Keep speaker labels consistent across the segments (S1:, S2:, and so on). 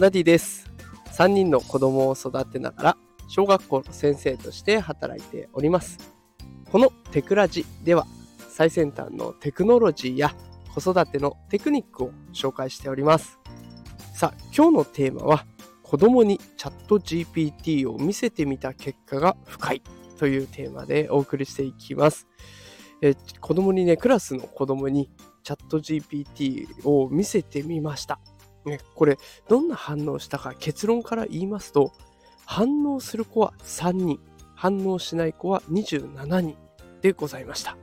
S1: ダディです。3人の子供を育てながら小学校の先生として働いております。このテクラジでは最先端のテクノロジーや子育てのテクニックを紹介しております。さあ今日のテーマは子供にチャット GPT を見せてみた結果が深いというテーマでお送りしていきます。え子供にねクラスの子供にチャット GPT を見せてみました。ね、これどんな反応したか結論から言いますと反応する子は3人反応しない子は27人でございました。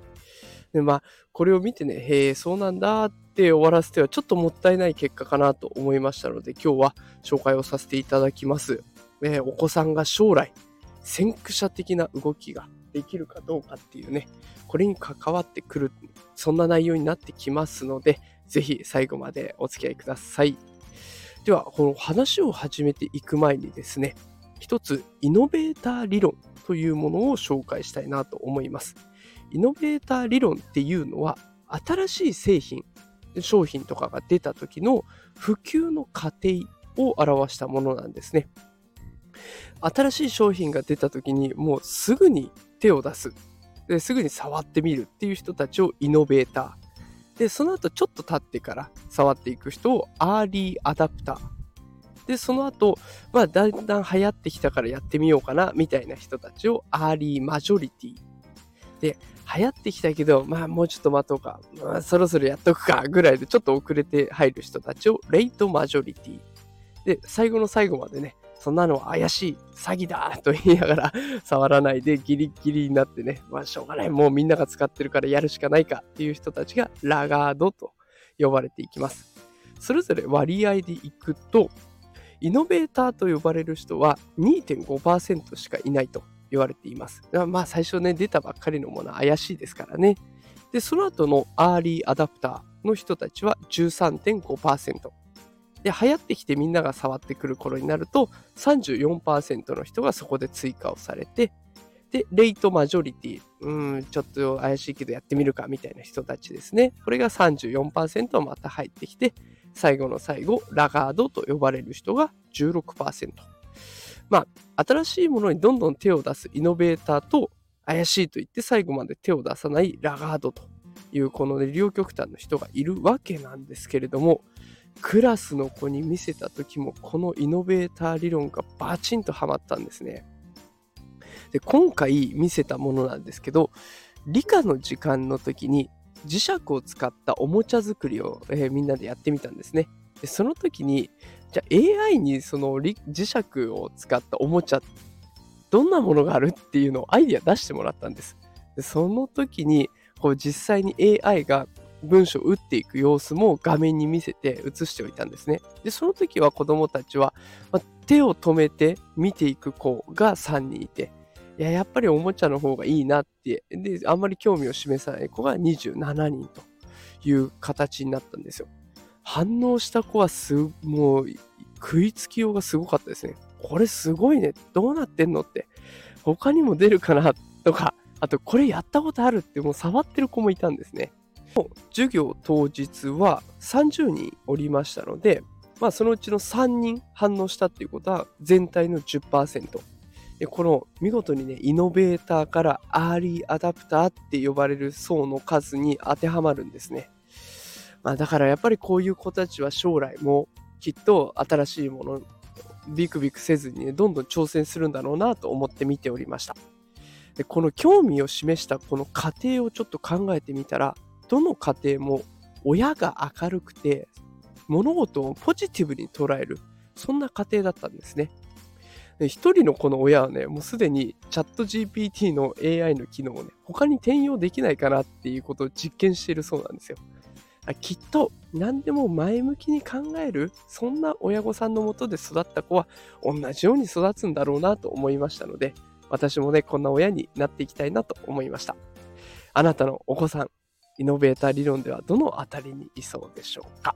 S1: でまあこれを見てねへえそうなんだって終わらせてはちょっともったいない結果かなと思いましたので今日は紹介をさせていただきます、えー、お子さんが将来先駆者的な動きができるかどうかっていうねこれに関わってくるそんな内容になってきますのでぜひ最後までお付き合いください。では、この話を始めていく前にですね、一つイノベーター理論というものを紹介したいなと思います。イノベーター理論っていうのは、新しい製品、商品とかが出た時の普及の過程を表したものなんですね。新しい商品が出た時にもうすぐに手を出すですぐに触ってみるっていう人たちをイノベーターで、その後ちょっと経ってから触っていく人をアーリーアダプター。で、その後、まあ、だんだん流行ってきたからやってみようかな、みたいな人たちをアーリーマジョリティ。で、流行ってきたけど、まあ、もうちょっと待とうか、まあ、そろそろやっとくか、ぐらいでちょっと遅れて入る人たちをレイトマジョリティ。で、最後の最後までね、そんなの怪しい、詐欺だと言いながら 触らないでギリギリになってね、まあしょうがない、もうみんなが使ってるからやるしかないかっていう人たちがラガードと呼ばれていきます。それぞれ割合でいくと、イノベーターと呼ばれる人は2.5%しかいないと言われています。まあ最初ね、出たばっかりのものは怪しいですからね。で、その後のアーリーアダプターの人たちは13.5%。で、流行ってきてみんなが触ってくる頃になると、34%の人がそこで追加をされて、で、レイトマジョリティ、うん、ちょっと怪しいけどやってみるかみたいな人たちですね。これが34%また入ってきて、最後の最後、ラガードと呼ばれる人が16%。まあ、新しいものにどんどん手を出すイノベーターと、怪しいと言って最後まで手を出さないラガードという、この、ね、両極端の人がいるわけなんですけれども、クラスの子に見せた時もこのイノベーター理論がバチンとはまったんですね。で今回見せたものなんですけど理科の時間の時に磁石を使ったおもちゃ作りを、えー、みんなでやってみたんですね。でその時にじゃあ AI にその磁石を使ったおもちゃどんなものがあるっていうのをアイディア出してもらったんです。でその時にこう実際に AI が文章を打っていく様子も画面に見せて映しておいたんですね。で、その時は子供たちは、ま手を止めて見ていく子が3人いて、いや、やっぱりおもちゃの方がいいなって、で、あんまり興味を示さない子が27人という形になったんですよ。反応した子はす、もう、食いつきようがすごかったですね。これすごいね。どうなってんのって。他にも出るかなとか、あとこれやったことあるってもう触ってる子もいたんですね。授業当日は30人おりましたので、まあ、そのうちの3人反応したっていうことは全体の10%。でこの見事にね、イノベーターからアーリーアダプターって呼ばれる層の数に当てはまるんですね。まあ、だからやっぱりこういう子たちは将来もきっと新しいものビクビクせずにね、どんどん挑戦するんだろうなと思って見ておりました。でこの興味を示したこの過程をちょっと考えてみたらどの家庭も親が明るくて物事をポジティブに捉えるそんな家庭だったんですね。一人のこの親はね、もうすでにチャット GPT の AI の機能をね、他に転用できないかなっていうことを実験しているそうなんですよ。きっと何でも前向きに考える、そんな親御さんのもとで育った子は同じように育つんだろうなと思いましたので、私もね、こんな親になっていきたいなと思いました。あなたのお子さん、イノベーター理論ではどのあたりにいそうでしょうか？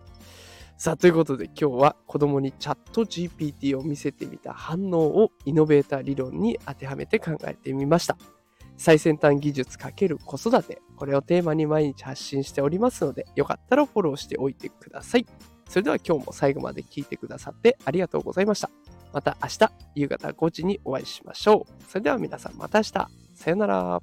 S1: さあ、ということで今日は子供にチャット GPT を見せてみた反応をイノベーター理論に当てはめて考えてみました。最先端技術×子育て、これをテーマに毎日発信しておりますので、よかったらフォローしておいてください。それでは今日も最後まで聞いてくださってありがとうございました。また明日夕方5時にお会いしましょう。それでは皆さんまた明日。さよなら。